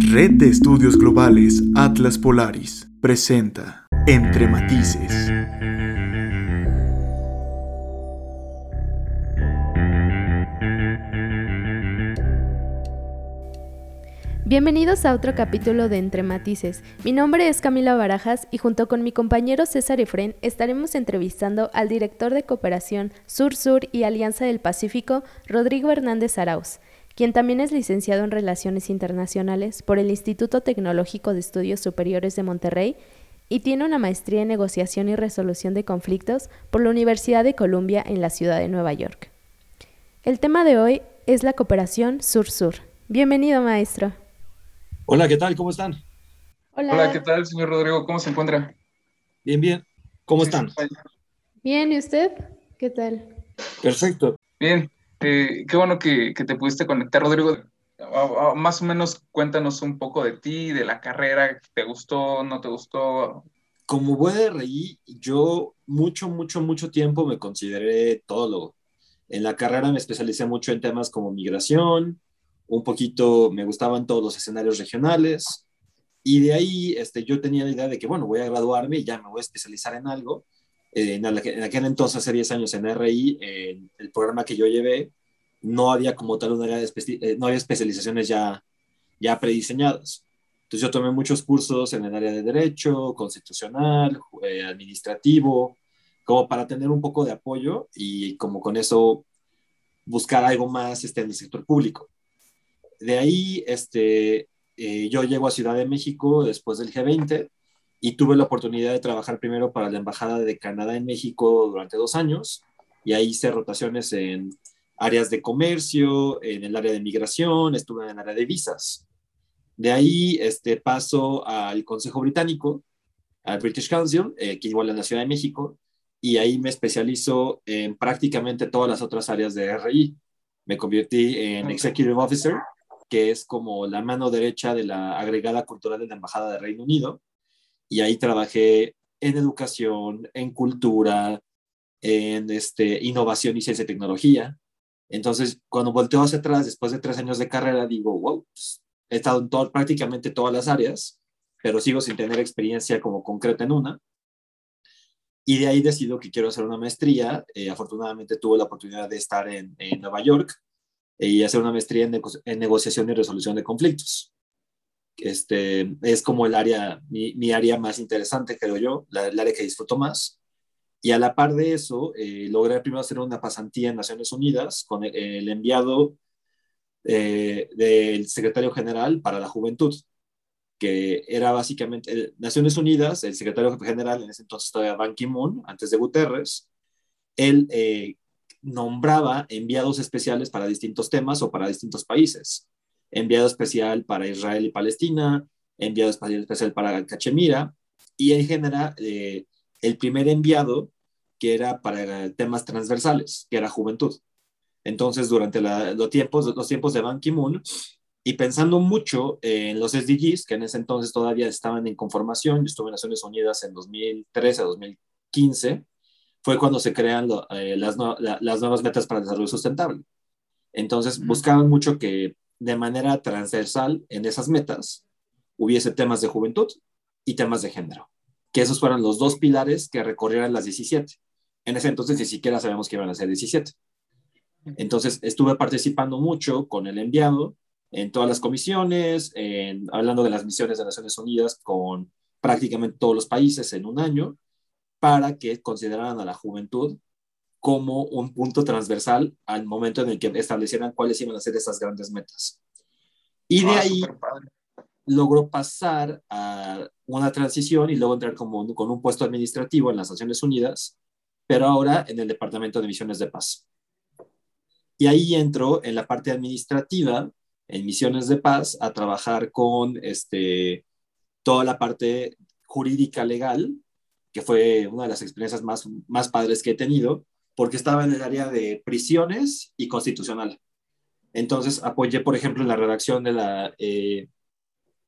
Red de Estudios Globales Atlas Polaris presenta Entre Matices. Bienvenidos a otro capítulo de Entre Matices. Mi nombre es Camila Barajas y junto con mi compañero César Efren estaremos entrevistando al director de cooperación Sur-Sur y Alianza del Pacífico, Rodrigo Hernández Arauz, quien también es licenciado en Relaciones Internacionales por el Instituto Tecnológico de Estudios Superiores de Monterrey y tiene una maestría en negociación y resolución de conflictos por la Universidad de Columbia en la ciudad de Nueva York. El tema de hoy es la cooperación Sur-Sur. Bienvenido, maestro. Hola, ¿qué tal? ¿Cómo están? Hola. Hola, ¿qué tal, señor Rodrigo? ¿Cómo se encuentra? Bien, bien. ¿Cómo están? Bien, ¿y usted? ¿Qué tal? Perfecto. Bien, eh, qué bueno que, te pudiste conectar, Rodrigo. Más o menos cuéntanos un poco de ti, de la carrera, ¿te gustó, no te gustó? Como buen RI, yo mucho, mucho, mucho tiempo me consideré todólogo. En la carrera me especialicé mucho en temas como migración, un poquito me gustaban todos los escenarios regionales y de ahí este, yo tenía la idea de que, bueno, voy a graduarme y ya me voy a especializar en algo. Eh, en, aquel entonces, hace 10 años en RI, en el programa que yo llevé, no había como tal una área de eh, no había especializaciones ya, ya prediseñadas. Entonces yo tomé muchos cursos en el área de derecho, constitucional, eh, administrativo, como para tener un poco de apoyo y como con eso buscar algo más este, en el sector público de ahí, este, eh, yo llego a Ciudad de México después del G20 y tuve la oportunidad de trabajar primero para la Embajada de Canadá en México durante dos años y ahí hice rotaciones en áreas de comercio, en el área de migración, estuve en el área de visas. De ahí este, paso al Consejo Británico, al British Council, eh, que igual en la Ciudad de México, y ahí me especializo en prácticamente todas las otras áreas de RI. Me convertí en Executive Officer que es como la mano derecha de la agregada cultural de la Embajada de Reino Unido. Y ahí trabajé en educación, en cultura, en este, innovación y ciencia y tecnología. Entonces, cuando volteo hacia atrás, después de tres años de carrera, digo, wow, pues, he estado en prácticamente todas las áreas, pero sigo sin tener experiencia como concreta en una. Y de ahí decido que quiero hacer una maestría. Eh, afortunadamente tuve la oportunidad de estar en, en Nueva York y hacer una maestría en, negociación y resolución de conflictos. Este, es como el área, mi, área más interesante, creo yo, la, el área que disfruto más. Y a la par de eso, eh, logré primero hacer una pasantía en Naciones Unidas con el, enviado eh, del secretario general para la juventud, que era básicamente Naciones Unidas, el secretario general en ese entonces todavía Ban Ki-moon, antes de Guterres, él eh, nombraba enviados especiales para distintos temas o para distintos países. Enviado especial para Israel y Palestina, enviado especial para Cachemira y en general eh, el primer enviado que era para temas transversales, que era juventud. Entonces, durante los, tiempos, los tiempos de Ban Ki-moon, y pensando mucho en los SDGs, que en ese entonces todavía estaban en conformación, yo estuve en Naciones Unidas en 2013 a 2015, fue cuando se crean eh, las, las, nuevas metas para el desarrollo sustentable. Entonces, buscaban mucho que de manera transversal en esas metas hubiese temas de juventud y temas de género, que esos fueran los dos pilares que recorrieran las 17. En ese entonces ni siquiera sabemos que iban a ser 17. Entonces, estuve participando mucho con el enviado en todas las comisiones, en, hablando de las misiones de Naciones Unidas con prácticamente todos los países en un año, para que consideraran a la juventud como un punto transversal al momento en el que establecieran cuáles iban a ser esas grandes metas. Y de ah, ahí logró pasar a una transición y luego entrar como, con un puesto administrativo en las Naciones Unidas, pero ahora en el Departamento de Misiones de Paz. Y ahí entró en la parte administrativa, en Misiones de Paz, a trabajar con este, toda la parte jurídica legal que fue una de las experiencias más, más padres que he tenido, porque estaba en el área de prisiones y constitucional. Entonces apoyé, por ejemplo, en la redacción de la eh,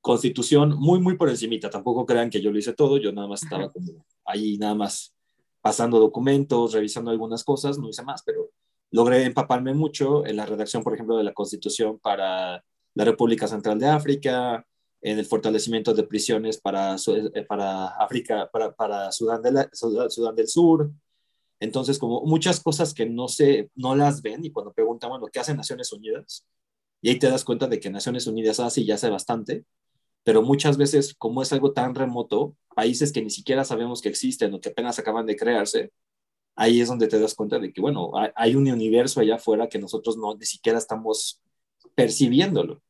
constitución muy, muy por encimita. Tampoco crean que yo lo hice todo, yo nada más estaba como ahí, nada más pasando documentos, revisando algunas cosas, no hice más, pero logré empaparme mucho en la redacción, por ejemplo, de la constitución para la República Central de África, en el fortalecimiento de prisiones para, eh, para África, para, para Sudán, de Sudán del Sur. Entonces, como muchas cosas que no, se, no las ven y cuando preguntamos lo que hace Naciones Unidas, y ahí te das cuenta de que Naciones Unidas hace y hace bastante, pero muchas veces, como es algo tan remoto, países que ni siquiera sabemos que existen o que apenas acaban de crearse, ahí es donde te das cuenta de que, bueno, hay un universo allá afuera que nosotros no ni siquiera estamos percibiéndolo.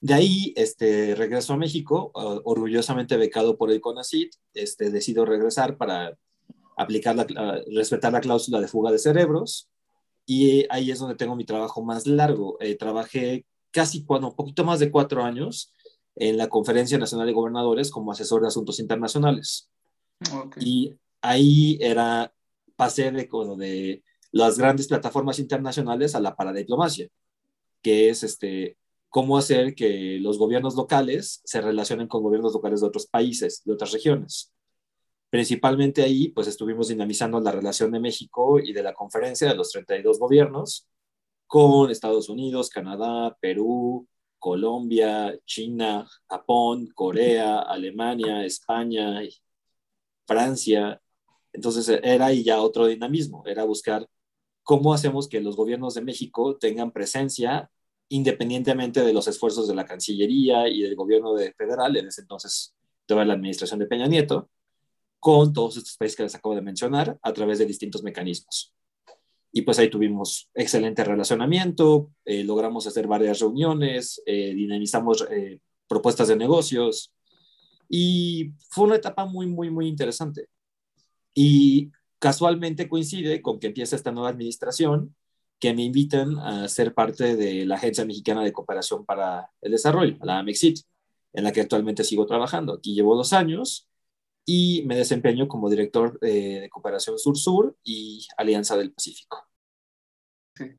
De ahí este, regreso a México, orgullosamente becado por el CONACYT, este, decido regresar para aplicar la, respetar la cláusula de fuga de cerebros y ahí es donde tengo mi trabajo más largo. Eh, trabajé casi cuando, un poquito más de cuatro años en la Conferencia Nacional de Gobernadores como asesor de asuntos internacionales. Y ahí era, pasé de, de las grandes plataformas internacionales a la paradiplomacia, que es este, cómo hacer que los gobiernos locales se relacionen con gobiernos locales de otros países, de otras regiones. Principalmente ahí, pues estuvimos dinamizando la relación de México y de la conferencia de los 32 gobiernos con Estados Unidos, Canadá, Perú, Colombia, China, Japón, Corea, Alemania, España, Francia. Entonces era ahí ya otro dinamismo, era buscar cómo hacemos que los gobiernos de México tengan presencia independientemente de los esfuerzos de la Cancillería y del gobierno de federal, en ese entonces toda la administración de Peña Nieto, con todos estos países que les acabo de mencionar a través de distintos mecanismos. Y pues ahí tuvimos excelente relacionamiento, eh, logramos hacer varias reuniones, eh, dinamizamos eh, propuestas de negocios y fue una etapa muy, muy, muy interesante. Y casualmente coincide con que empieza esta nueva administración que me invitan a ser parte de la Agencia Mexicana de Cooperación para el Desarrollo, la AMEXIT, en la que actualmente sigo trabajando. Aquí llevo dos años y me desempeño como director eh, de Cooperación Sur-Sur y Alianza del Pacífico. Sí,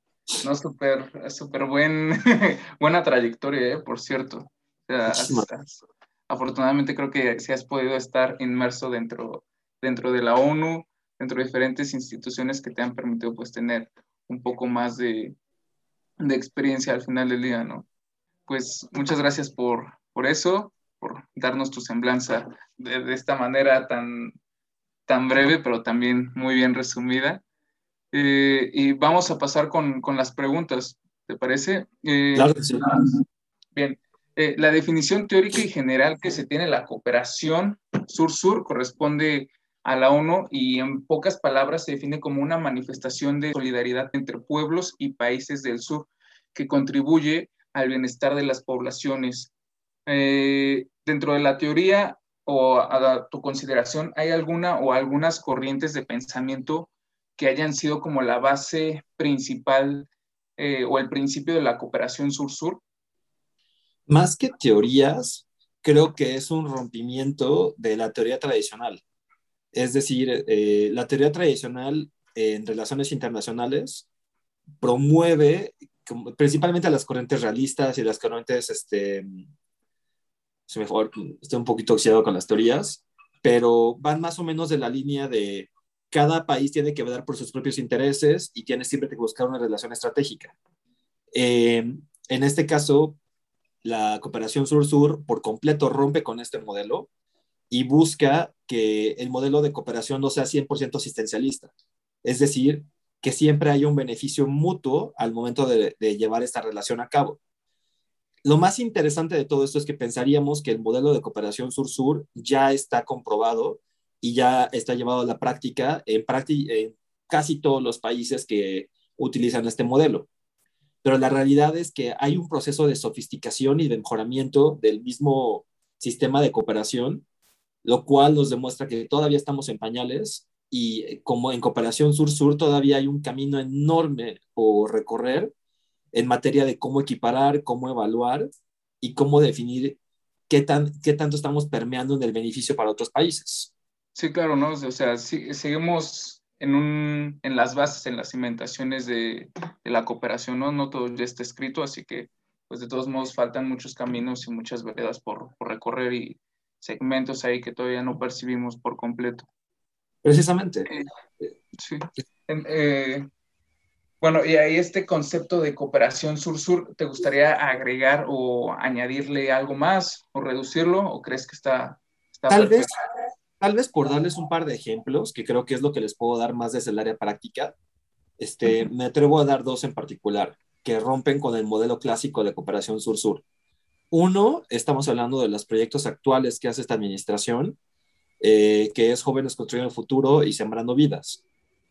no, súper, súper buen, buena trayectoria, eh, por cierto. afortunadamente creo que si has podido estar inmerso dentro, dentro de la ONU, dentro de diferentes instituciones que te han permitido pues tener un poco más de, de experiencia al final del día, ¿no? Pues muchas gracias por, por eso por darnos tu semblanza de, esta manera tan, tan breve, pero también muy bien resumida. Eh, y vamos a pasar con, con, las preguntas, ¿te parece? Eh, claro que sí. Bien, eh, la definición teórica y general que se tiene la cooperación sur-sur corresponde a la ONU y en pocas palabras se define como una manifestación de solidaridad entre pueblos y países del sur que contribuye al bienestar de las poblaciones eh, dentro de la teoría o a, tu consideración, ¿hay alguna o algunas corrientes de pensamiento que hayan sido como la base principal eh, o el principio de la cooperación sur-sur? Más que teorías, creo que es un rompimiento de la teoría tradicional. Es decir, eh, la teoría tradicional en relaciones internacionales promueve principalmente a las corrientes realistas y las corrientes este, mejor, estoy un poquito oxidado con las teorías, pero van más o menos de la línea de cada país tiene que velar por sus propios intereses y tiene siempre que buscar una relación estratégica. Eh, en este caso, la cooperación sur-sur por completo rompe con este modelo y busca que el modelo de cooperación no sea 100% asistencialista. Es decir, que siempre haya un beneficio mutuo al momento de llevar esta relación a cabo. Lo más interesante de todo esto es que pensaríamos que el modelo de cooperación sur-sur ya está comprobado y ya está llevado a la práctica en, en casi todos los países que utilizan este modelo. Pero la realidad es que hay un proceso de sofisticación y de mejoramiento del mismo sistema de cooperación, lo cual nos demuestra que todavía estamos en pañales y como en cooperación sur-sur todavía hay un camino enorme por recorrer en materia de cómo equiparar, cómo evaluar y cómo definir qué, tan, qué tanto estamos permeando en el beneficio para otros países. Sí, claro, ¿no? O sea, seguimos en, un, en las bases, en las cimentaciones de, de, la cooperación, ¿no? No todo ya está escrito, así que, pues de todos modos, faltan muchos caminos y muchas veredas por, por recorrer y segmentos ahí que todavía no percibimos por completo. Precisamente. sí. Eh, Bueno, y ahí este concepto de cooperación sur-sur, ¿te gustaría agregar o añadirle algo más o reducirlo o crees que está... tal, vez, tal vez por darles un par de ejemplos, que creo que es lo que les puedo dar más desde el área práctica, este, me atrevo a dar dos en particular que rompen con el modelo clásico de cooperación sur-sur. Uno, estamos hablando de los proyectos actuales que hace esta administración, eh, que es Jóvenes Construyendo el Futuro y Sembrando Vidas.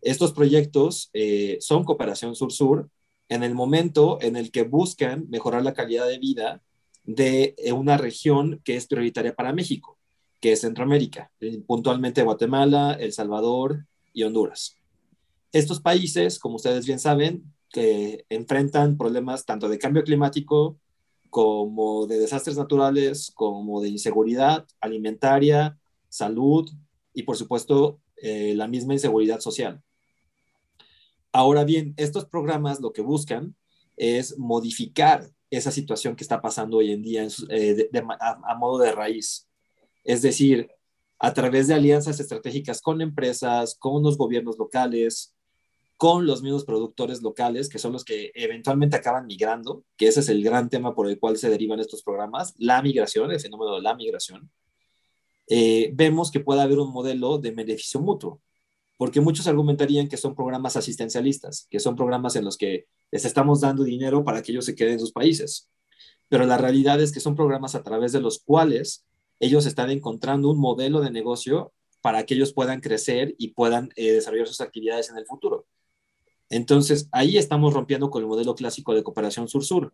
Estos proyectos eh, son cooperación sur-sur en el momento en el que buscan mejorar la calidad de vida de eh, una región que es prioritaria para México, que es Centroamérica, puntualmente Guatemala, El Salvador y Honduras. Estos países, como ustedes bien saben, que enfrentan problemas tanto de cambio climático como de desastres naturales, como de inseguridad alimentaria, salud y por supuesto eh, la misma inseguridad social. Ahora bien, estos programas lo que buscan es modificar esa situación que está pasando hoy en día eh, a, modo de raíz. Es decir, a través de alianzas estratégicas con empresas, con los gobiernos locales, con los mismos productores locales, que son los que eventualmente acaban migrando, que ese es el gran tema por el cual se derivan estos programas, la migración, el fenómeno de la migración, eh, vemos que puede haber un modelo de beneficio mutuo porque muchos argumentarían que son programas asistencialistas, que son programas en los que les estamos dando dinero para que ellos se queden en sus países. Pero la realidad es que son programas a través de los cuales ellos están encontrando un modelo de negocio para que ellos puedan crecer y puedan eh, desarrollar sus actividades en el futuro. Entonces, ahí estamos rompiendo con el modelo clásico de cooperación sur-sur.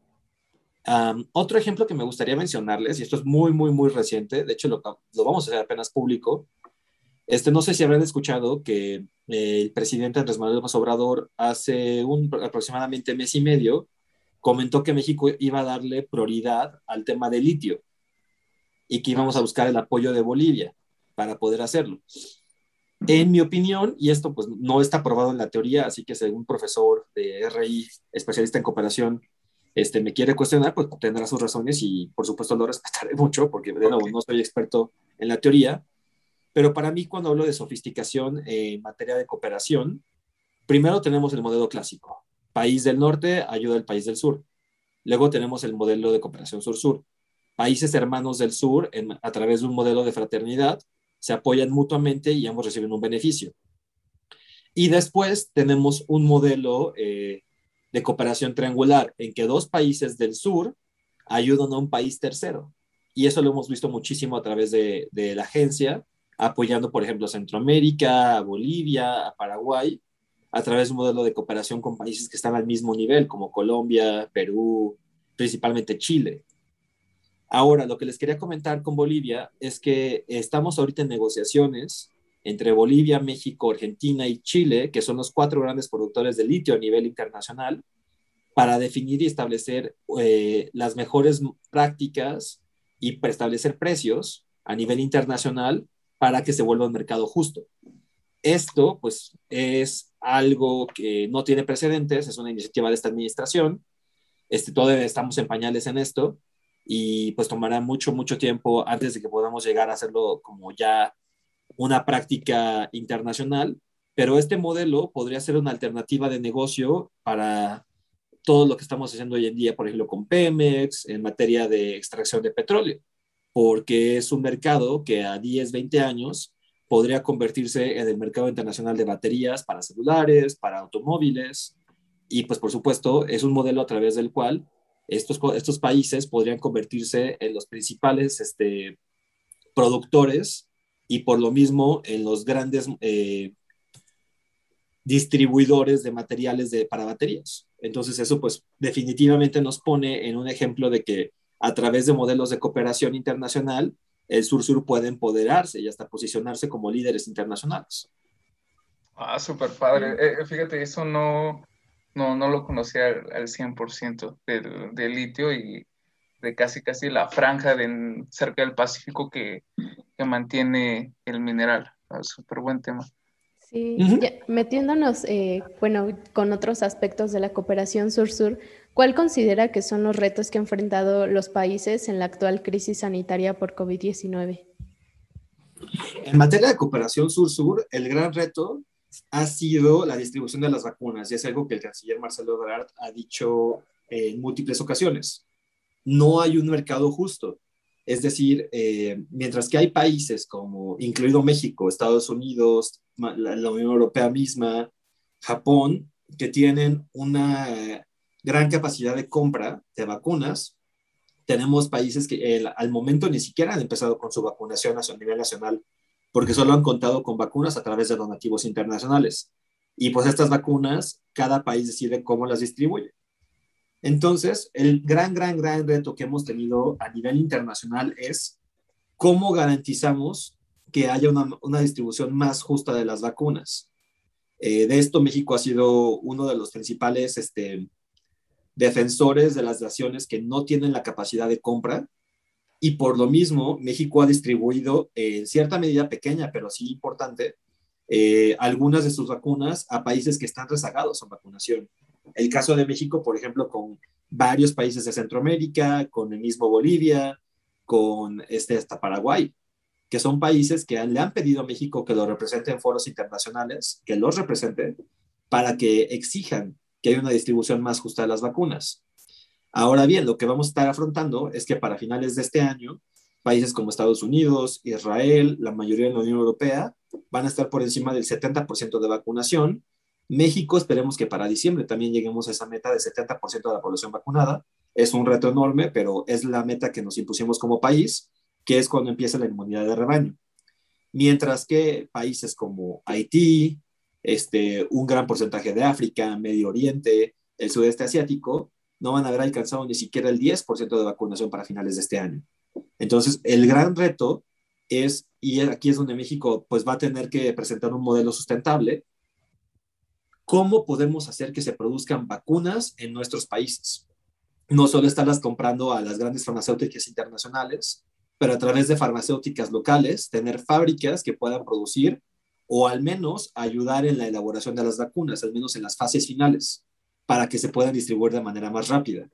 otro ejemplo que me gustaría mencionarles, y esto es muy, muy, muy reciente, de hecho lo, lo vamos a hacer apenas público, este, no sé si habrán escuchado que eh, el presidente Andrés Manuel López Obrador hace un, aproximadamente mes y medio comentó que México iba a darle prioridad al tema del litio y que íbamos a buscar el apoyo de Bolivia para poder hacerlo. En mi opinión, y esto pues no está probado en la teoría, así que según un profesor de RI, especialista en cooperación, este, me quiere cuestionar, pues tendrá sus razones y por supuesto lo respetaré mucho porque de nuevo no soy experto en la teoría, pero para mí, cuando hablo de sofisticación en materia de cooperación, primero tenemos el modelo clásico. País del norte ayuda al país del sur. Luego tenemos el modelo de cooperación sur-sur. Países hermanos del sur, a través de un modelo de fraternidad, se apoyan mutuamente y ambos reciben un beneficio. Y después tenemos un modelo eh, de cooperación triangular en que dos países del sur ayudan a un país tercero. Y eso lo hemos visto muchísimo a través de, de la agencia apoyando, por ejemplo, Centroamérica, Bolivia, Paraguay, a través de un modelo de cooperación con países que están al mismo nivel, como Colombia, Perú, principalmente Chile. Ahora, lo que les quería comentar con Bolivia es que estamos ahorita en negociaciones entre Bolivia, México, Argentina y Chile, que son los cuatro grandes productores de litio a nivel internacional, para definir y establecer eh, las mejores prácticas y establecer precios a nivel internacional para que se vuelva un mercado justo. Esto, pues, es algo que no tiene precedentes, es una iniciativa de esta administración. Este, todavía estamos en pañales en esto y pues tomará mucho, mucho tiempo antes de que podamos llegar a hacerlo como ya una práctica internacional, pero este modelo podría ser una alternativa de negocio para todo lo que estamos haciendo hoy en día, por ejemplo, con Pemex, en materia de extracción de petróleo porque es un mercado que a 10, 20 años podría convertirse en el mercado internacional de baterías para celulares, para automóviles, y pues por supuesto es un modelo a través del cual estos, estos países podrían convertirse en los principales este, productores y por lo mismo en los grandes eh, distribuidores de materiales para baterías. Entonces eso pues definitivamente nos pone en un ejemplo de que a través de modelos de cooperación internacional, el Sur-Sur puede empoderarse y hasta posicionarse como líderes internacionales. Ah, súper padre. Eh, fíjate, eso no, no, no lo conocía al, 100% del, del, litio y de casi casi la franja de, cerca del Pacífico que, que mantiene el mineral. Ah, súper buen tema. Sí, metiéndonos, eh, bueno, con otros aspectos de la cooperación sur-sur, ¿cuál considera que son los retos que han enfrentado los países en la actual crisis sanitaria por COVID-19? En materia de cooperación sur-sur, el gran reto ha sido la distribución de las vacunas, y es algo que el canciller Marcelo Ebrard ha dicho en múltiples ocasiones. No hay un mercado justo. Es decir, eh, mientras que hay países como, incluido México, Estados Unidos, la, la Unión Europea misma, Japón, que tienen una gran capacidad de compra de vacunas, tenemos países que al momento ni siquiera han empezado con su vacunación a nivel nacional, porque solo han contado con vacunas a través de donativos internacionales. Y pues estas vacunas, cada país decide cómo las distribuye. Entonces, el gran, gran, gran reto que hemos tenido a nivel internacional es cómo garantizamos que haya una, una distribución más justa de las vacunas. Eh, de esto México ha sido uno de los principales este, defensores de las naciones que no tienen la capacidad de compra y por lo mismo México ha distribuido en cierta medida pequeña, pero sí importante, eh, algunas de sus vacunas a países que están rezagados en vacunación. El caso de México, por ejemplo, con varios países de Centroamérica, con el mismo Bolivia, con este, hasta Paraguay, que son países que le han pedido a México que lo represente en foros internacionales, que los represente, para que exijan que haya una distribución más justa de las vacunas. Ahora bien, lo que vamos a estar afrontando es que para finales de este año, países como Estados Unidos, Israel, la mayoría de la Unión Europea, van a estar por encima del 70% de vacunación México, esperemos que para diciembre también lleguemos a esa meta de 70% de la población vacunada. Es un reto enorme, pero es la meta que nos impusimos como país, que es cuando empieza la inmunidad de rebaño. Mientras que países como Haití, este, un gran porcentaje de África, Medio Oriente, el sudeste asiático, no van a haber alcanzado ni siquiera el 10% de vacunación para finales de este año. Entonces, el gran reto es, y aquí es donde México pues va a tener que presentar un modelo sustentable, cómo podemos hacer que se produzcan vacunas en nuestros países. No solo estarlas comprando a las grandes farmacéuticas internacionales, pero a través de farmacéuticas locales, tener fábricas que puedan producir o al menos ayudar en la elaboración de las vacunas, al menos en las fases finales, para que se puedan distribuir de manera más rápida.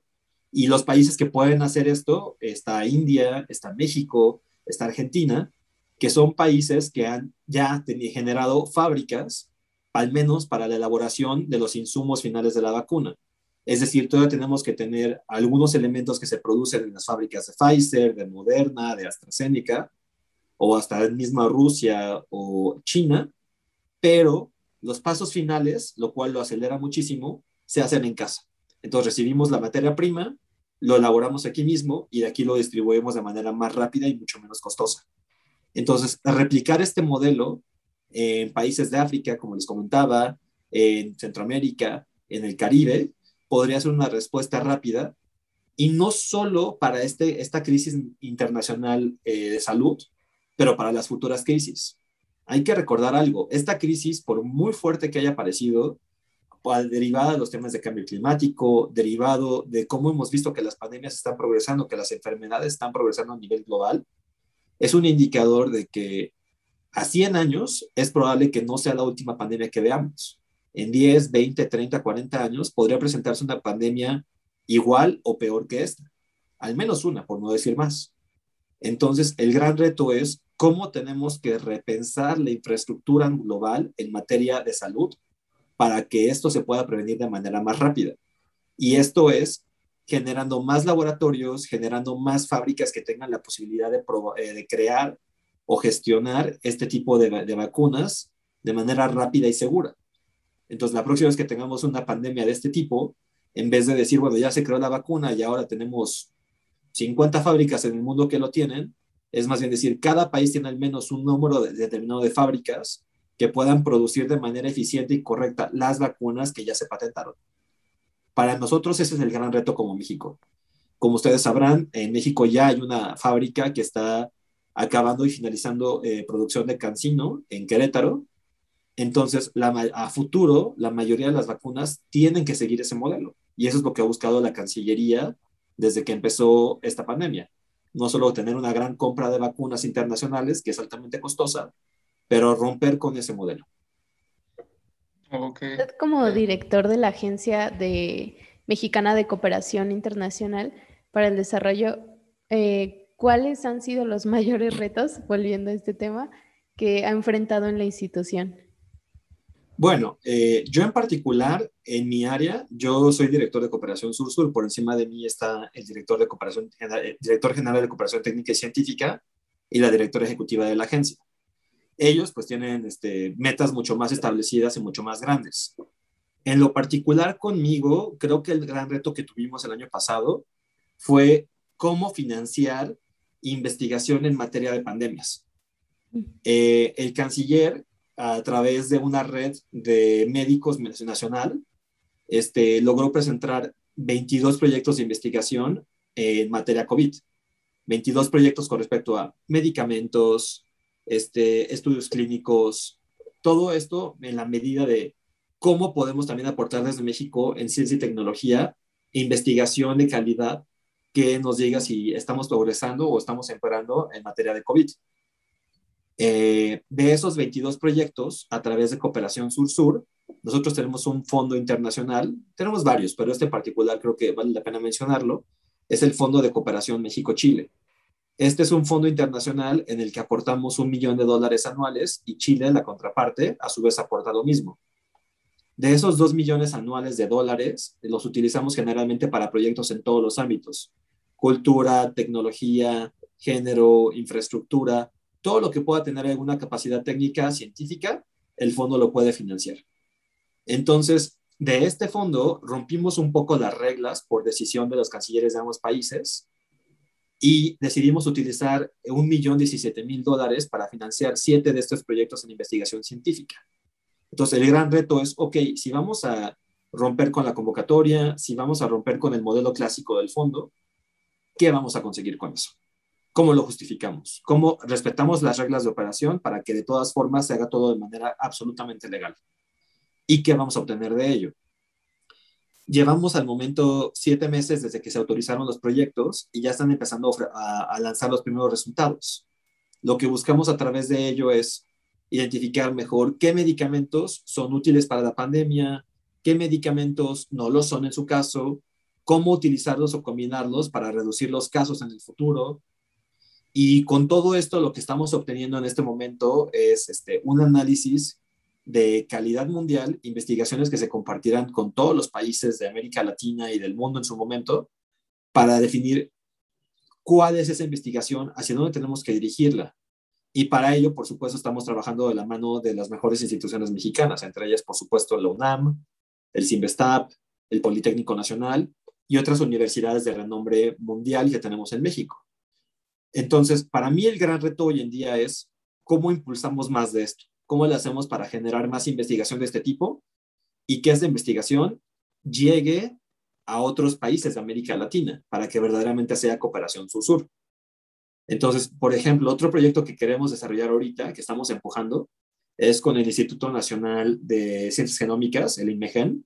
Y los países que pueden hacer esto, está India, está México, está Argentina, que son países que han ya generado fábricas al menos para la elaboración de los insumos finales de la vacuna. Es decir, todavía tenemos que tener algunos elementos que se producen en las fábricas de Pfizer, de Moderna, de AstraZeneca, o hasta misma Rusia o China, pero los pasos finales, lo cual lo acelera muchísimo, se hacen en casa. Entonces recibimos la materia prima, lo elaboramos aquí mismo y de aquí lo distribuimos de manera más rápida y mucho menos costosa. Entonces, replicar este modelo en países de África, como les comentaba, en Centroamérica, en el Caribe, podría ser una respuesta rápida y no solo para este, esta crisis internacional eh, de salud, pero para las futuras crisis. Hay que recordar algo, esta crisis, por muy fuerte que haya parecido, derivada de los temas de cambio climático, derivado de cómo hemos visto que las pandemias están progresando, que las enfermedades están progresando a nivel global, es un indicador de que a 100 años es probable que no sea la última pandemia que veamos. En 10, 20, 30, 40 años podría presentarse una pandemia igual o peor que esta. Al menos una, por no decir más. Entonces, el gran reto es cómo tenemos que repensar la infraestructura global en materia de salud para que esto se pueda prevenir de manera más rápida. Y esto es generando más laboratorios, generando más fábricas que tengan la posibilidad de, eh, de crear o gestionar este tipo de, vacunas de manera rápida y segura. Entonces, la próxima vez que tengamos una pandemia de este tipo, en vez de decir, bueno, ya se creó la vacuna y ahora tenemos 50 fábricas en el mundo que lo tienen, es más bien decir, cada país tiene al menos un número determinado de fábricas que puedan producir de manera eficiente y correcta las vacunas que ya se patentaron. Para nosotros ese es el gran reto como México. Como ustedes sabrán, en México ya hay una fábrica que está acabando y finalizando eh, producción de Cancino en Querétaro. Entonces, a futuro, la mayoría de las vacunas tienen que seguir ese modelo. Y eso es lo que ha buscado la Cancillería desde que empezó esta pandemia. No solo tener una gran compra de vacunas internacionales, que es altamente costosa, pero romper con ese modelo. Usted como director de la Agencia de Mexicana de Cooperación Internacional para el Desarrollo, eh, ¿cuáles han sido los mayores retos, volviendo a este tema, que ha enfrentado en la institución? Bueno, eh, yo en particular, en mi área, yo soy director de cooperación sur-sur, por encima de mí está el director, de cooperación, eh, director general de cooperación técnica y científica y la directora ejecutiva de la agencia. Ellos pues tienen este, metas mucho más establecidas y mucho más grandes. En lo particular conmigo, creo que el gran reto que tuvimos el año pasado fue cómo financiar investigación en materia de pandemias. Mm. Eh, el canciller a través de una red de médicos nacional, este, logró presentar 22 proyectos de investigación en materia COVID. 22 proyectos con respecto a medicamentos, este, estudios clínicos, todo esto en la medida de cómo podemos también aportar desde México en ciencia y tecnología, investigación de calidad que nos diga si estamos progresando o estamos empeorando en materia de COVID. Eh, de esos 22 proyectos, a través de Cooperación Sur-Sur, nosotros tenemos un fondo internacional, tenemos varios, pero este particular creo que vale la pena mencionarlo, es el Fondo de Cooperación México-Chile. Este es un fondo internacional en el que aportamos un millón de dólares anuales y Chile, la contraparte, a su vez aporta lo mismo. De esos dos millones anuales de dólares, los utilizamos generalmente para proyectos en todos los ámbitos, cultura, tecnología, género, infraestructura, todo lo que pueda tener alguna capacidad técnica científica, el fondo lo puede financiar. Entonces, de este fondo rompimos un poco las reglas por decisión de los cancilleres de ambos países y decidimos utilizar un millón diecisiete mil dólares para financiar siete de estos proyectos en investigación científica. Entonces, el gran reto es, ok, si vamos a romper con la convocatoria, si vamos a romper con el modelo clásico del fondo, ¿qué vamos a conseguir con eso? ¿Cómo lo justificamos? ¿Cómo respetamos las reglas de operación para que de todas formas se haga todo de manera absolutamente legal? ¿Y qué vamos a obtener de ello? Llevamos al momento siete meses desde que se autorizaron los proyectos y ya están empezando a, lanzar los primeros resultados. Lo que buscamos a través de ello es identificar mejor qué medicamentos son útiles para la pandemia, qué medicamentos no lo son en su caso, cómo utilizarlos o combinarlos para reducir los casos en el futuro, y con todo esto, lo que estamos obteniendo en este momento es este, un análisis de calidad mundial, investigaciones que se compartirán con todos los países de América Latina y del mundo en su momento, para definir cuál es esa investigación, hacia dónde tenemos que dirigirla. Y para ello, por supuesto, estamos trabajando de la mano de las mejores instituciones mexicanas, entre ellas, por supuesto, la UNAM, el CIMBESTAP, el Politécnico Nacional y otras universidades de renombre mundial que tenemos en México. Entonces, para mí el gran reto hoy en día es cómo impulsamos más de esto, cómo le hacemos para generar más investigación de este tipo y que esta investigación llegue a otros países de América Latina para que verdaderamente sea cooperación sur-sur. Entonces, por ejemplo, otro proyecto que queremos desarrollar ahorita, que estamos empujando, es con el Instituto Nacional de Ciencias Genómicas, el INMEGEN,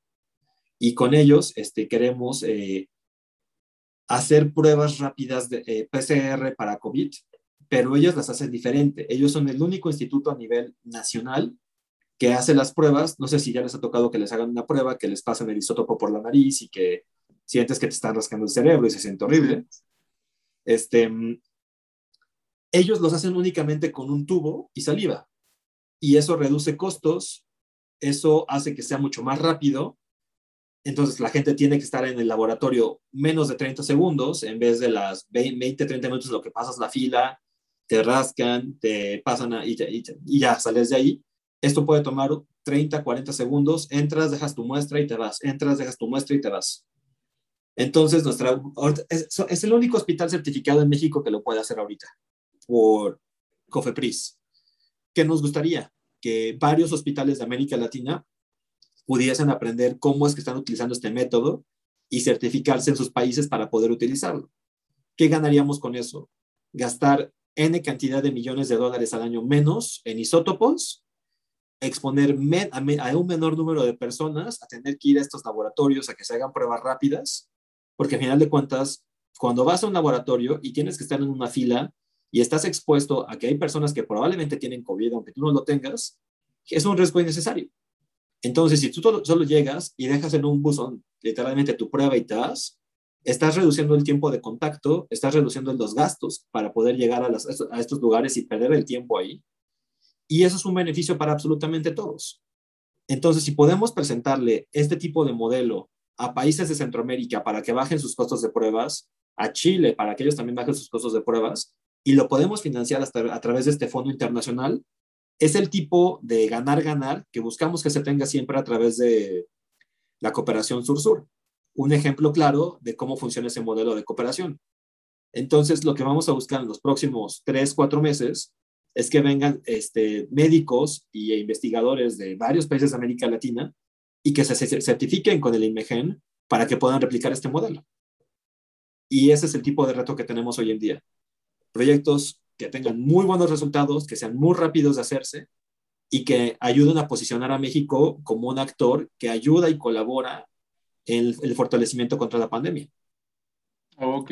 y con ellos este, queremos eh, hacer pruebas rápidas de eh, PCR para COVID, pero ellos las hacen diferente. Ellos son el único instituto a nivel nacional que hace las pruebas. No sé si ya les ha tocado que les hagan una prueba, que les pasen el isótopo por la nariz y que sientes que te están rascando el cerebro y se siente horrible. Este, ellos los hacen únicamente con un tubo y saliva. Y eso reduce costos, eso hace que sea mucho más rápido entonces la gente tiene que estar en el laboratorio menos de 30 segundos en vez de las 20, 30 minutos lo que pasas la fila, te rascan, te pasan y, y, ya sales de ahí. Esto puede tomar 30, 40 segundos, entras, dejas tu muestra y te vas, entras, dejas tu muestra y te vas. Entonces, nuestra, es, es el único hospital certificado en México que lo puede hacer ahorita por COFEPRIS. ¿Qué nos gustaría? Que varios hospitales de América Latina pudiesen aprender cómo es que están utilizando este método y certificarse en sus países para poder utilizarlo. ¿Qué ganaríamos con eso? Gastar N cantidad de millones de dólares al año menos en isótopos, exponer a, un menor número de personas a tener que ir a estos laboratorios a que se hagan pruebas rápidas, porque al final de cuentas, cuando vas a un laboratorio y tienes que estar en una fila y estás expuesto a que hay personas que probablemente tienen COVID, aunque tú no lo tengas, es un riesgo innecesario. Entonces, si tú solo, llegas y dejas en un buzón literalmente tu prueba y te vas, estás reduciendo el tiempo de contacto, estás reduciendo los gastos para poder llegar a, a estos lugares y perder el tiempo ahí. Y eso es un beneficio para absolutamente todos. Entonces, si podemos presentarle este tipo de modelo a países de Centroamérica para que bajen sus costos de pruebas, a Chile para que ellos también bajen sus costos de pruebas, y lo podemos financiar hasta a través de este fondo internacional, es el tipo de ganar-ganar que buscamos que se tenga siempre a través de la cooperación sur-sur. Un ejemplo claro de cómo funciona ese modelo de cooperación. Entonces, lo que vamos a buscar en los próximos tres, cuatro meses es que vengan este, médicos e investigadores de varios países de América Latina y que se certifiquen con el IMEGEN para que puedan replicar este modelo. Y ese es el tipo de reto que tenemos hoy en día. Proyectos que tengan muy buenos resultados, que sean muy rápidos de hacerse y que ayuden a posicionar a México como un actor que ayuda y colabora en el, fortalecimiento contra la pandemia. Ok,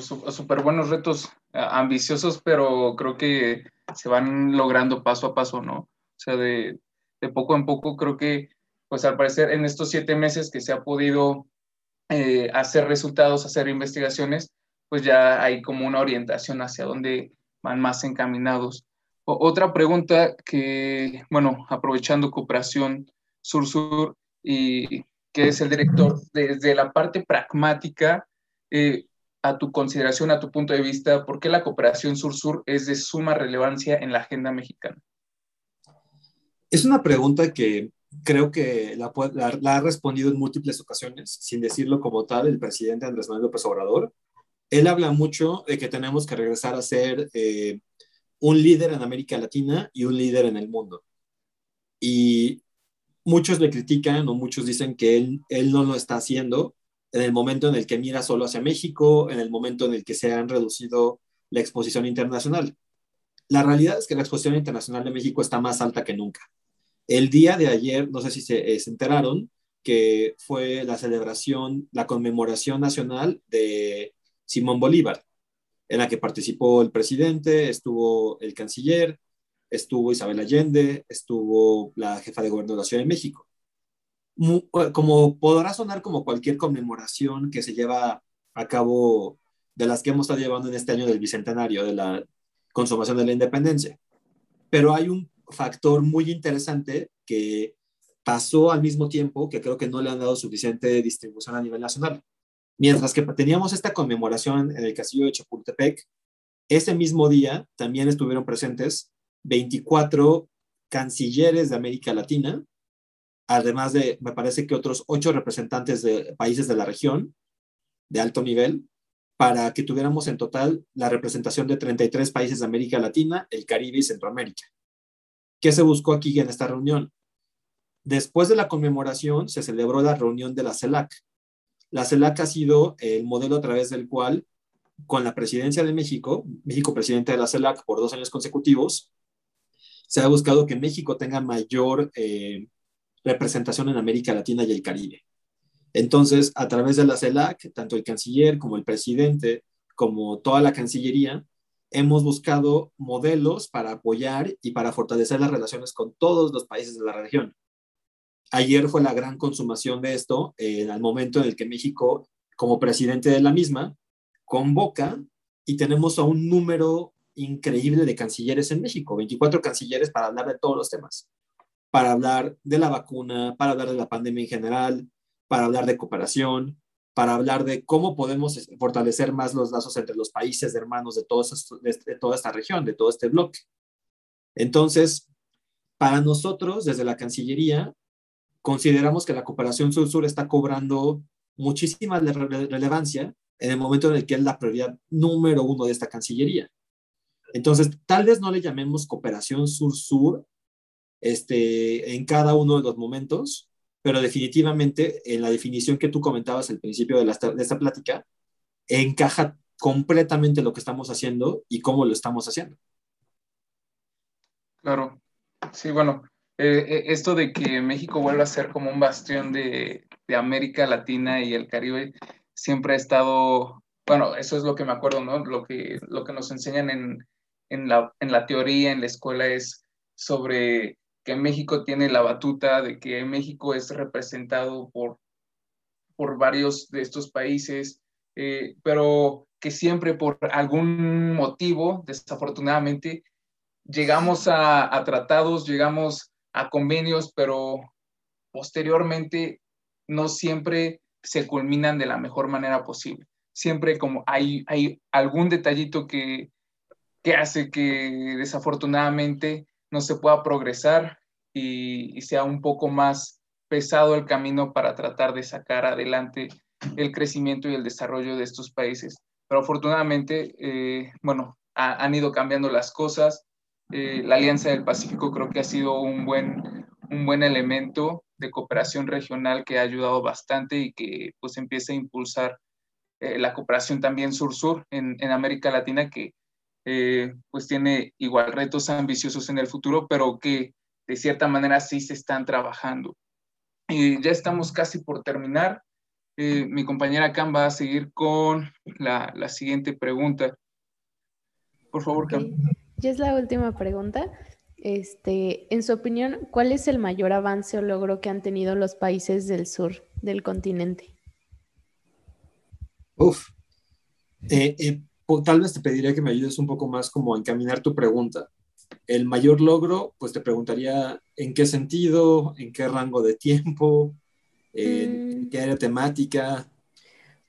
súper buenos retos, ambiciosos, pero creo que se van logrando paso a paso, ¿no? O sea, de, de poco en poco creo que, pues al parecer en estos siete meses que se ha podido eh, hacer resultados, hacer investigaciones, pues ya hay como una orientación hacia dónde van más encaminados. otra pregunta que, bueno, aprovechando cooperación sur-sur y que es el director, desde la parte pragmática, eh, a tu consideración, a tu punto de vista, ¿por qué la cooperación sur-sur es de suma relevancia en la agenda mexicana? Es una pregunta que creo que la, ha respondido en múltiples ocasiones, sin decirlo como tal, el presidente Andrés Manuel López Obrador. Él habla mucho de que tenemos que regresar a ser eh, un líder en América Latina y un líder en el mundo. Y muchos le critican o muchos dicen que él, él no lo está haciendo en el momento en el que mira solo hacia México, en el momento en el que se han reducido la exposición internacional. La realidad es que la exposición internacional de México está más alta que nunca. El día de ayer, no sé si se, eh, se enteraron, que fue la celebración, la conmemoración nacional de Simón Bolívar, en la que participó el presidente, estuvo el canciller, estuvo Isabel Allende, estuvo la jefa de gobierno de la Ciudad de México. Eh, como podrá sonar como cualquier conmemoración que se lleva a cabo de las que hemos estado llevando en este año del bicentenario de la consumación de la independencia. Pero hay un factor muy interesante que pasó al mismo tiempo que creo que no le han dado suficiente distribución a nivel nacional. Mientras que teníamos esta conmemoración en el castillo de Chapultepec, ese mismo día también estuvieron presentes 24 cancilleres de América Latina además de, me parece que otros ocho representantes de países de la región de alto nivel, para que tuviéramos en total la representación de 33 países de América Latina, el Caribe y Centroamérica. ¿Qué se buscó aquí en esta reunión? Después de la conmemoración se celebró la reunión de la CELAC. La CELAC ha sido el modelo a través del cual, con la presidencia de México, México presidente de la CELAC por dos años consecutivos, se ha buscado que México tenga mayor eh, representación en América Latina y el Caribe. Entonces, a través de la CELAC, tanto el canciller como el presidente, como toda la Cancillería, hemos buscado modelos para apoyar y para fortalecer las relaciones con todos los países de la región. Ayer fue la gran consumación de esto, en el momento en el que México, como presidente de la misma, convoca y tenemos a un número increíble de cancilleres en México, 24 cancilleres para hablar de todos los temas para hablar de la vacuna, para hablar de la pandemia en general, para hablar de cooperación, para hablar de cómo podemos fortalecer más los lazos entre los países de hermanos de toda esta región, de todo este bloque. Entonces, para nosotros, desde la Cancillería, consideramos que la cooperación sur-sur está cobrando muchísima relevancia en el momento en el que es la prioridad número uno de esta Cancillería. Entonces, tal vez no le llamemos cooperación sur-sur este, en cada uno de los momentos, pero definitivamente en la definición que tú comentabas al principio de, de esta plática, encaja completamente lo que estamos haciendo y cómo lo estamos haciendo. Claro, sí, bueno, eh, eh, esto de que México vuelva a ser como un bastión de, de, América Latina y el Caribe siempre ha estado, bueno, eso es lo que me acuerdo, ¿no? Lo que, lo que nos enseñan en, en, la, en la teoría, en la escuela, es sobre que México tiene la batuta, de que México es representado por, por varios de estos países, eh, pero que siempre por algún motivo, desafortunadamente, llegamos a, tratados, llegamos a convenios, pero posteriormente no siempre se culminan de la mejor manera posible. Siempre como hay, hay algún detallito que, que hace que desafortunadamente no se pueda progresar y, sea un poco más pesado el camino para tratar de sacar adelante el crecimiento y el desarrollo de estos países. Pero afortunadamente, eh, bueno, han ido cambiando las cosas. Eh, la Alianza del Pacífico creo que ha sido un buen, un buen elemento de cooperación regional que ha ayudado bastante y que pues empieza a impulsar eh, la cooperación también sur-sur en, en, América Latina que pues tiene igual retos ambiciosos en el futuro, pero que de cierta manera sí se están trabajando. Y ya estamos casi por terminar. Eh, mi compañera Cam va a seguir con la, la siguiente pregunta. Por favor, Cam. Ya es la última pregunta. Este, en su opinión, ¿cuál es el mayor avance o logro que han tenido los países del sur del continente? Uf, eh, eh, tal vez te pediría que me ayudes un poco más como a encaminar tu pregunta el mayor logro, pues te preguntaría en qué sentido, en qué rango de tiempo, en mm. qué área temática.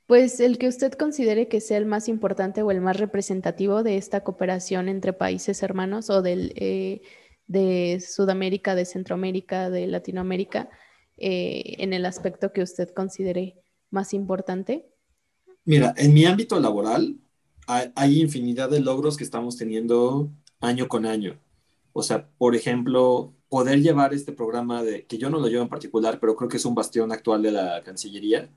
Pues el que usted considere que sea el más importante o el más representativo de esta cooperación entre países hermanos o del, eh, de Sudamérica, de Centroamérica, de Latinoamérica, eh, en el aspecto que usted considere más importante. Mira, en mi ámbito laboral hay, hay infinidad de logros que estamos teniendo año con año. O sea, por ejemplo, poder llevar este programa de, que yo no lo llevo en particular, pero creo que es un bastión actual de la Cancillería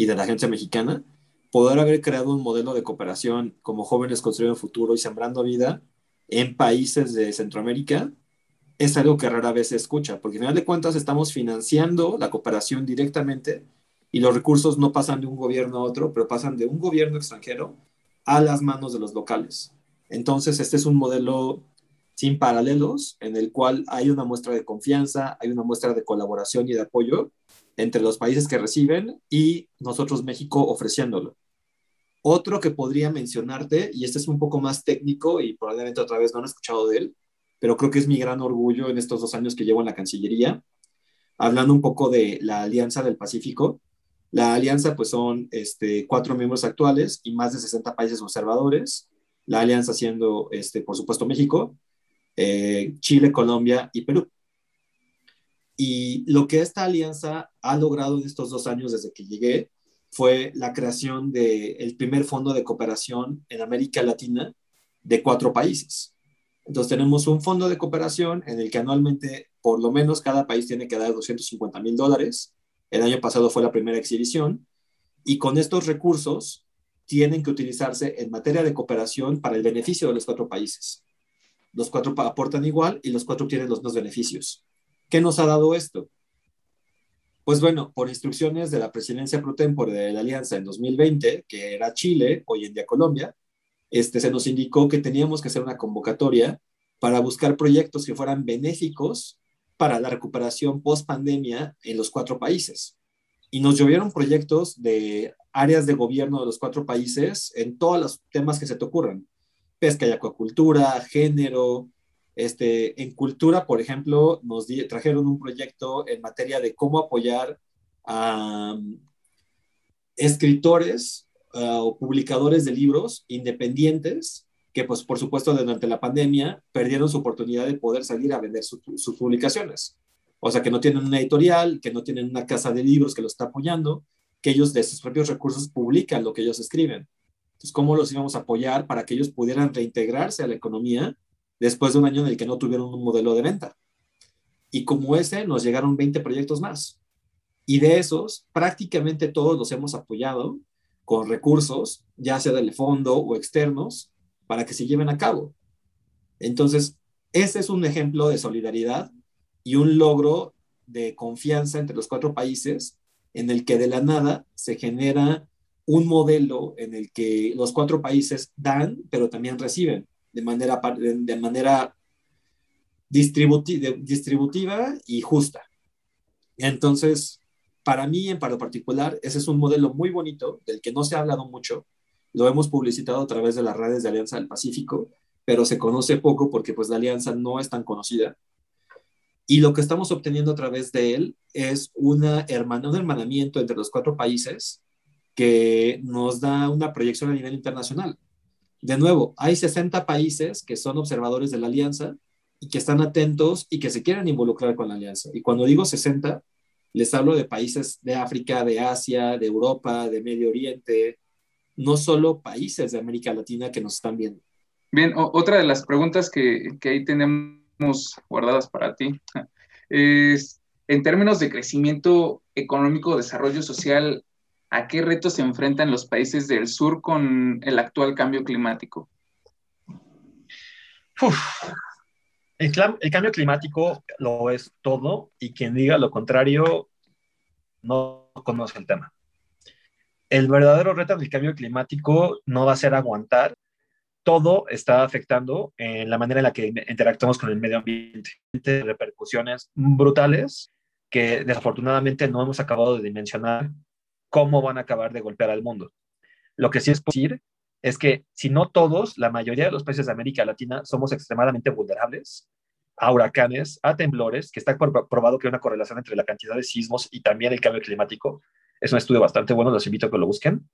y de la agencia mexicana, poder haber creado un modelo de cooperación como jóvenes construyendo futuro y sembrando vida en países de Centroamérica es algo que rara vez se escucha, porque al final de cuentas estamos financiando la cooperación directamente y los recursos no pasan de un gobierno a otro, pero pasan de un gobierno extranjero a las manos de los locales. Entonces, este es un modelo sin paralelos en el cual hay una muestra de confianza, hay una muestra de colaboración y de apoyo entre los países que reciben y nosotros México ofreciéndolo. Otro que podría mencionarte, y este es un poco más técnico y probablemente otra vez no han escuchado de él, pero creo que es mi gran orgullo en estos dos años que llevo en la Cancillería, hablando un poco de la Alianza del Pacífico. La alianza pues son este, cuatro miembros actuales y más de 60 países observadores la alianza siendo, este, por supuesto, México, eh, Chile, Colombia y Perú. Y lo que esta alianza ha logrado en estos dos años desde que llegué fue la creación del primer fondo de cooperación en América Latina de cuatro países. Entonces tenemos un fondo de cooperación en el que anualmente por lo menos cada país tiene que dar 250 mil dólares. El año pasado fue la primera exhibición. Y con estos recursos tienen que utilizarse en materia de cooperación para el beneficio de los cuatro países. Los cuatro aportan igual y los cuatro tienen los dos beneficios. ¿Qué nos ha dado esto? Pues bueno, por instrucciones de la presidencia pro tempore de la Alianza en 2020, que era Chile, hoy en día Colombia, este, se nos indicó que teníamos que hacer una convocatoria para buscar proyectos que fueran benéficos para la recuperación post pandemia en los cuatro países. Y nos llovieron proyectos de áreas de gobierno de los cuatro países en todos los temas que se te ocurran. Pesca y acuacultura, género. Este, en cultura, por ejemplo, nos trajeron un proyecto en materia de cómo apoyar a um, escritores uh, o publicadores de libros independientes que, pues, por supuesto, durante la pandemia perdieron su oportunidad de poder salir a vender sus publicaciones. O sea, que no tienen una editorial, que no tienen una casa de libros que los está apoyando, que ellos de sus propios recursos publican lo que ellos escriben. Entonces, ¿cómo los íbamos a apoyar para que ellos pudieran reintegrarse a la economía después de un año en el que no tuvieron un modelo de venta? Y como ese, nos llegaron 20 proyectos más. Y de esos, prácticamente todos los hemos apoyado con recursos, ya sea del fondo o externos, para que se lleven a cabo. Entonces, ese es un ejemplo de solidaridad y un logro de confianza entre los cuatro países en el que de la nada se genera un modelo en el que los cuatro países dan, pero también reciben de manera, de manera distributiva y justa. Entonces, para mí en particular, ese es un modelo muy bonito del que no se ha hablado mucho. Lo hemos publicitado a través de las redes de Alianza del Pacífico, pero se conoce poco porque pues la alianza no es tan conocida Y lo que estamos obteniendo a través de él es una hermana, un hermanamiento entre los cuatro países que nos da una proyección a nivel internacional. De nuevo, hay 60 países que son observadores de la alianza y que están atentos y que se quieren involucrar con la alianza. Y cuando digo 60, les hablo de países de África, de Asia, de Europa, de Medio Oriente, no solo países de América Latina que nos están viendo. Bien, otra de las preguntas que, que ahí tenemos guardadas para ti es, en términos de crecimiento económico, desarrollo social, ¿a qué retos se enfrentan los países del sur con el actual cambio climático? El, el, cambio climático lo es todo y quien diga lo contrario no conoce el tema. El verdadero reto del cambio climático no va a ser aguantar. Todo está afectando en la manera en la que interactuamos con el medio ambiente. Repercusiones brutales que desafortunadamente no hemos acabado de dimensionar cómo van a acabar de golpear al mundo. Lo que sí es posible es que si no todos, la mayoría de los países de América Latina somos extremadamente vulnerables a huracanes, a temblores, que está probado que hay una correlación entre la cantidad de sismos y también el cambio climático. Es un estudio bastante bueno, los invito a que lo busquen.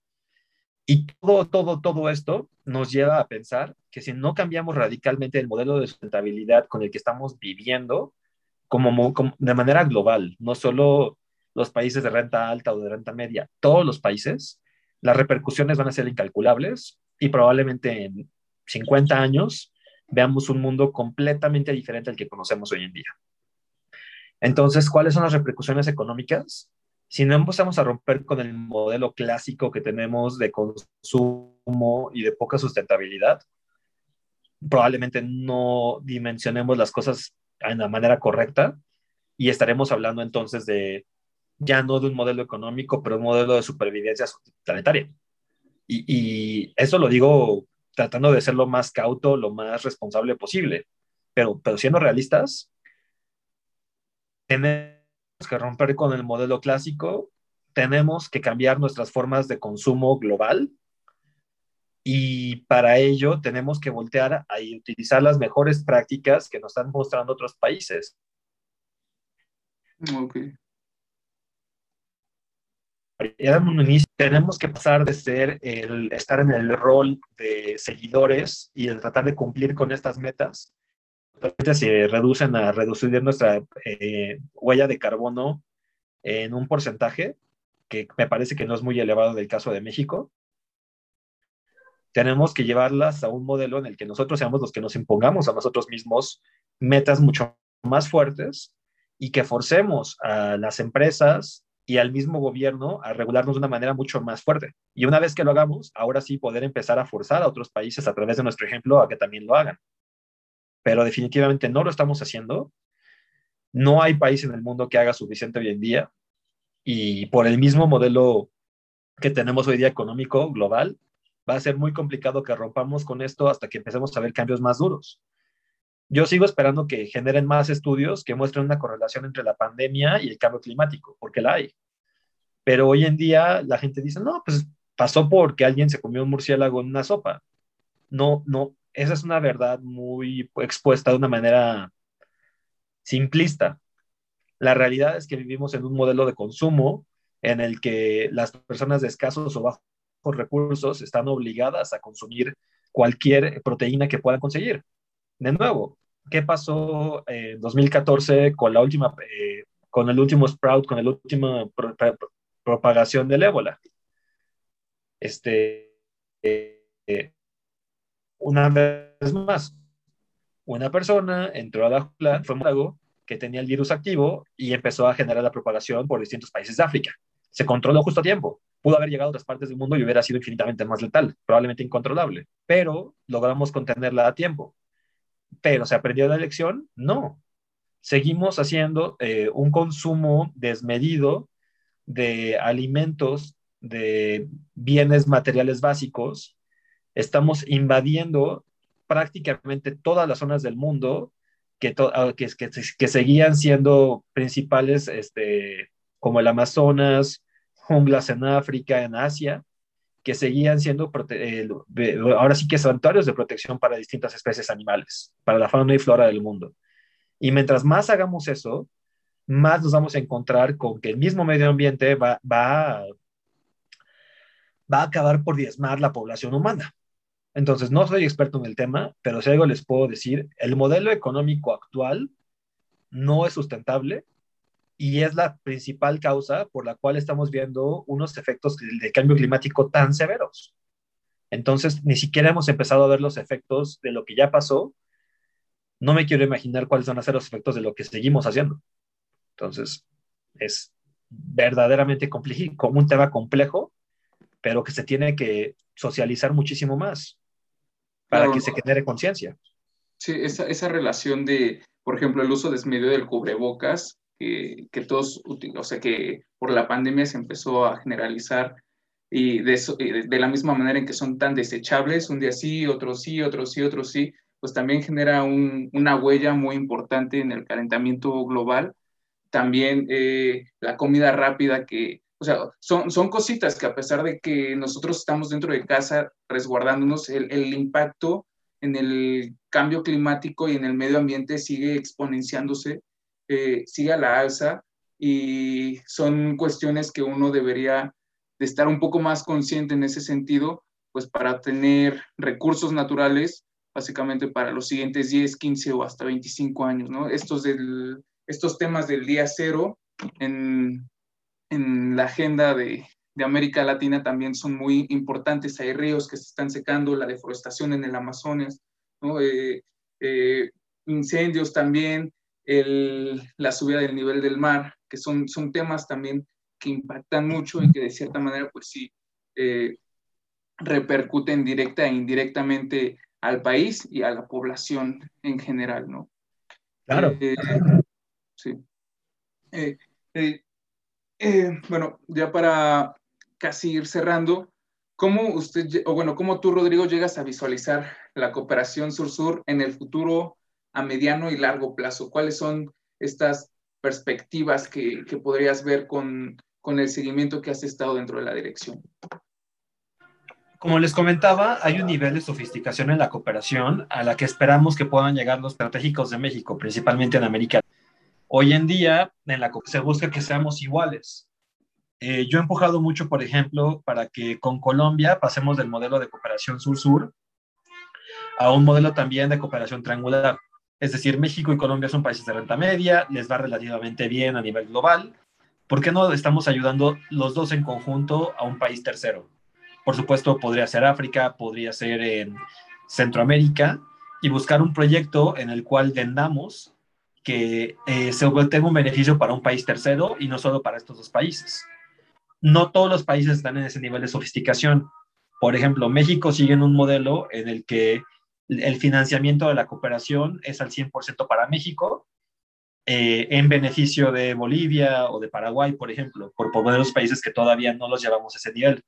Y todo, todo, todo esto nos lleva a pensar que si no cambiamos radicalmente el modelo de sustentabilidad con el que estamos viviendo, como, como de manera global, no solo los países de renta alta o de renta media, todos los países, las repercusiones van a ser incalculables y probablemente en 50 años veamos un mundo completamente diferente al que conocemos hoy en día. Entonces, ¿cuáles son las repercusiones económicas? Si no empezamos a romper con el modelo clásico que tenemos de consumo y de poca sustentabilidad, probablemente no dimensionemos las cosas en la manera correcta y estaremos hablando entonces de ya no de un modelo económico, pero un modelo de supervivencia planetaria. Y, y, eso lo digo tratando de ser lo más cauto, lo más responsable posible, pero, pero siendo realistas, tenemos que romper con el modelo clásico, tenemos que cambiar nuestras formas de consumo global y para ello tenemos que voltear a utilizar las mejores prácticas que nos están mostrando otros países. Okay tenemos que pasar de ser el estar en el rol de seguidores y el tratar de cumplir con estas metas. Se reducen a reducir nuestra eh, huella de carbono en un porcentaje que me parece que no es muy elevado del caso de México. Tenemos que llevarlas a un modelo en el que nosotros seamos los que nos impongamos a nosotros mismos metas mucho más fuertes y que forcemos a las empresas, y al mismo gobierno a regularnos de una manera mucho más fuerte. Y una vez que lo hagamos, ahora sí poder empezar a forzar a otros países a través de nuestro ejemplo a que también lo hagan. Pero definitivamente no lo estamos haciendo. No hay país en el mundo que haga suficiente hoy en día. Y por el mismo modelo que tenemos hoy día económico global, va a ser muy complicado que rompamos con esto hasta que empecemos a ver cambios más duros. Yo sigo esperando que generen más estudios que muestren una correlación entre la pandemia y el cambio climático, porque la hay. Pero hoy en día la gente dice, no, pues pasó porque alguien se comió un murciélago en una sopa. No, no, esa es una verdad muy expuesta de una manera simplista. La realidad es que vivimos en un modelo de consumo en el que las personas de escasos o bajos recursos están obligadas a consumir cualquier proteína que puedan conseguir de nuevo, ¿qué pasó en 2014 con la última, eh, con el último sprout, con la última propagación del ébola? Este, eh, una vez más, una persona entró a la jungla, fue un que tenía el virus activo y empezó a generar la propagación por distintos países de África. Se controló justo a tiempo. Pudo haber llegado a otras partes del mundo y hubiera sido infinitamente más letal, probablemente incontrolable, pero logramos contenerla a tiempo pero ¿se aprendió la lección? No. Seguimos haciendo eh, un consumo desmedido de alimentos, de bienes materiales básicos. Estamos invadiendo prácticamente todas las zonas del mundo que, ah, que, que, seguían siendo principales, este, como el Amazonas, junglas en África, en Asia, que seguían siendo, ahora sí que santuarios de protección para distintas especies animales, para la fauna y flora del mundo. Y mientras más hagamos eso, más nos vamos a encontrar con que el mismo medio ambiente va, va, va a acabar por diezmar la población humana. Entonces, no soy experto en el tema, pero si algo les puedo decir, el modelo económico actual no es sustentable y es la principal causa por la cual estamos viendo unos efectos de cambio climático tan severos. Entonces, ni siquiera hemos empezado a ver los efectos de lo que ya pasó. No me quiero imaginar cuáles van a ser los efectos de lo que seguimos haciendo. Entonces, es verdaderamente como un tema complejo, pero que se tiene que socializar muchísimo más para que se genere conciencia. Sí, esa, esa, relación de, por ejemplo, el uso desmedido del cubrebocas, que, que todos, o sea, que por la pandemia se empezó a generalizar y de, eso, de la misma manera en que son tan desechables, un día sí, otro sí, otro sí, otro sí, pues también genera un, una huella muy importante en el calentamiento global. También eh, la comida rápida que, o sea, son, son cositas que a pesar de que nosotros estamos dentro de casa resguardándonos, el, el impacto en el cambio climático y en el medio ambiente sigue exponenciándose, eh, sigue a la alza y son cuestiones que uno debería de estar un poco más consciente en ese sentido, pues para tener recursos naturales, básicamente para los siguientes 10, 15 o hasta 25 años, ¿no? Estos del estos temas del día cero en, la agenda de, América Latina también son muy importantes. Hay ríos que se están secando, la deforestación en el Amazonas, eh, eh, incendios también, la subida del nivel del mar, que son, son temas también que impactan mucho y que de cierta manera, pues sí, eh, repercuten directa e indirectamente al país y a la población en general, ¿no? Claro. Sí. Eh, eh, eh, bueno, ya para casi ir cerrando, ¿cómo usted, o bueno, cómo tú, Rodrigo, llegas a visualizar la cooperación sur-sur en el futuro a mediano y largo plazo? ¿Cuáles son estas perspectivas que, que podrías ver con, con el seguimiento que has estado dentro de la dirección? Como les comentaba, hay un nivel de sofisticación en la cooperación a la que esperamos que puedan llegar los estratégicos de México, principalmente en América Hoy en día, en la se busca que seamos iguales. Eh, yo he empujado mucho, por ejemplo, para que con Colombia pasemos del modelo de cooperación sur-sur a un modelo también de cooperación triangular. Es decir, México y Colombia son países de renta media, les va relativamente bien a nivel global. ¿Por qué no estamos ayudando los dos en conjunto a un país tercero? Por supuesto, podría ser África, podría ser en Centroamérica, y buscar un proyecto en el cual vendamos que eh, se obtenga un beneficio para un país tercero y no solo para estos dos países. No todos los países están en ese nivel de sofisticación. Por ejemplo, México sigue en un modelo en el que el financiamiento de la cooperación es al 100% para México, eh, en beneficio de Bolivia o de Paraguay, por ejemplo, por poner los países que todavía no los llevamos a ese nivel.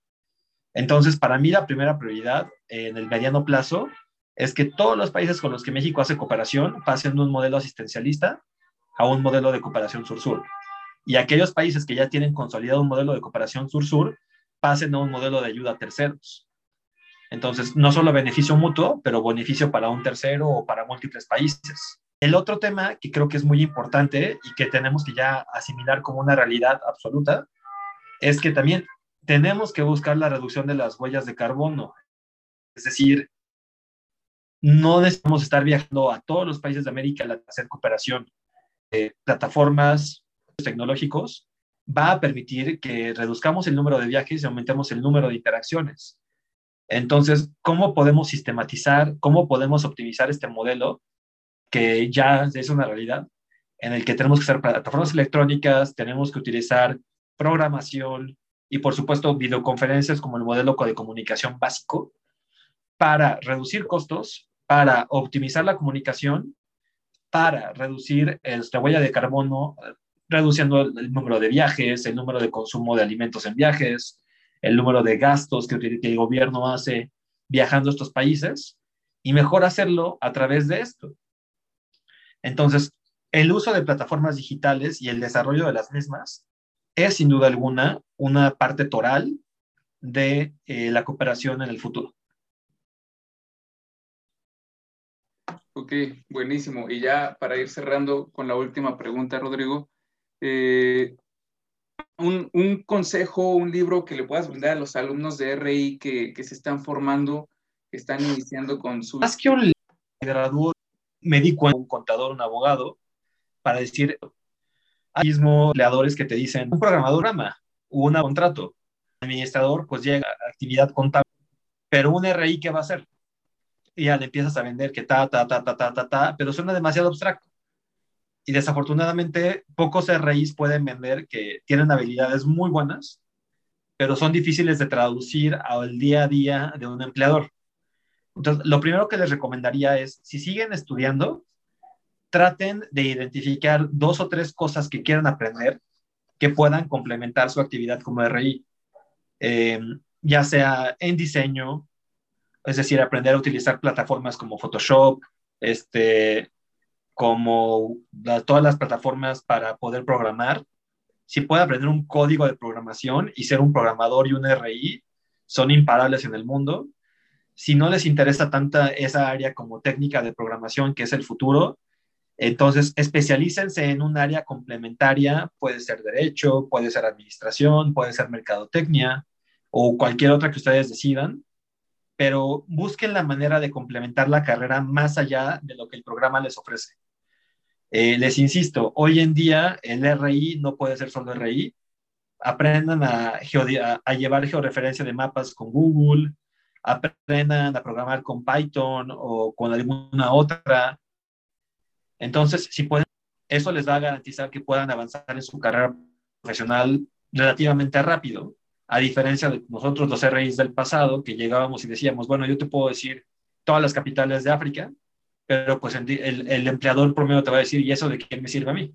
Entonces, para mí la primera prioridad en el mediano plazo es que todos los países con los que México hace cooperación pasen de un modelo asistencialista a un modelo de cooperación sur-sur. Y aquellos países que ya tienen consolidado un modelo de cooperación sur-sur pasen a un modelo de ayuda a terceros. Entonces, no solo beneficio mutuo, pero beneficio para un tercero o para múltiples países. El otro tema que creo que es muy importante y que tenemos que ya asimilar como una realidad absoluta es que también tenemos que buscar la reducción de las huellas de carbono. Es decir, no necesitamos estar viajando a todos los países de América a hacer cooperación. de plataformas tecnológicos va a permitir que reduzcamos el número de viajes y aumentemos el número de interacciones. Entonces, ¿cómo podemos sistematizar, cómo podemos optimizar este modelo que ya es una realidad, en el que tenemos que usar plataformas electrónicas, tenemos que utilizar programación y, por supuesto, videoconferencias como el modelo de comunicación básico para reducir costos para optimizar la comunicación, para reducir nuestra huella de carbono, reduciendo el número de viajes, el número de consumo de alimentos en viajes, el número de gastos que, el gobierno hace viajando a estos países, y mejor hacerlo a través de esto. Entonces, el uso de plataformas digitales y el desarrollo de las mismas es sin duda alguna una parte toral de eh, la cooperación en el futuro. Ok, buenísimo. Y ya para ir cerrando con la última pregunta, Rodrigo, eh, un, un, consejo, un libro que le puedas brindar a los alumnos de RI que, que se están formando, que están iniciando con su... Más que un graduado, me di cuenta, un contador, un abogado, para decir, hay mismo empleadores que te dicen, un programador rama, un contrato, administrador, pues llega a actividad contable, pero un RI, ¿qué va a hacer? Y ya le empiezas a vender que ta, ta, ta, ta, ta, ta, ta, pero suena demasiado abstracto. Y desafortunadamente, pocos RIs pueden vender que tienen habilidades muy buenas, pero son difíciles de traducir al día a día de un empleador. Entonces, lo primero que les recomendaría es, si siguen estudiando, traten de identificar dos o tres cosas que quieran aprender que puedan complementar su actividad como RI, eh, ya sea en diseño, es decir, aprender a utilizar plataformas como Photoshop, este, como todas las plataformas para poder programar. Si puede aprender un código de programación y ser un programador y un RI, son imparables en el mundo. Si no les interesa tanta esa área como técnica de programación, que es el futuro, entonces especialícense en un área complementaria, puede ser derecho, puede ser administración, puede ser mercadotecnia o cualquier otra que ustedes decidan, pero busquen la manera de complementar la carrera más allá de lo que el programa les ofrece. Eh, les insisto, hoy en día el RI no puede ser solo RI. Aprendan a, llevar georreferencia de mapas con Google, aprendan a programar con Python o con alguna otra. Entonces, si pueden, eso les va a garantizar que puedan avanzar en su carrera profesional relativamente rápido, a diferencia de nosotros los RIs del pasado, que llegábamos y decíamos, bueno, yo te puedo decir todas las capitales de África, pero pues el, el, empleador promedio te va a decir, ¿y eso de qué me sirve a mí?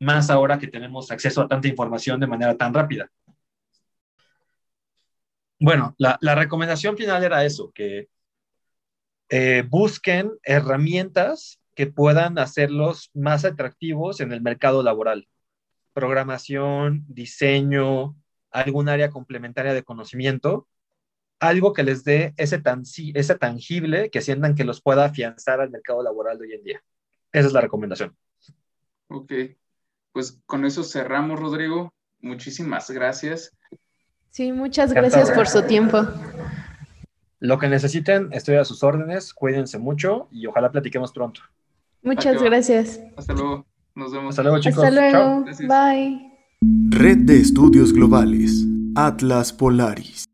Más ahora que tenemos acceso a tanta información de manera tan rápida. Bueno, la, la recomendación final era eso, que eh, busquen herramientas que puedan hacerlos más atractivos en el mercado laboral. Programación, diseño, algún área complementaria de conocimiento algo que les dé ese, tan, ese tangible que sientan que los pueda afianzar al mercado laboral de hoy en día. Esa es la recomendación. Ok, pues con eso cerramos, Rodrigo. Muchísimas gracias. Sí, muchas gracias por su tiempo. Lo que necesiten, estoy a sus órdenes. Cuídense mucho y ojalá platiquemos pronto. Muchas gracias. Hasta luego. Nos vemos. Hasta luego, chicos. Hasta luego. Bye. Red de Estudios Globales. Atlas Polaris.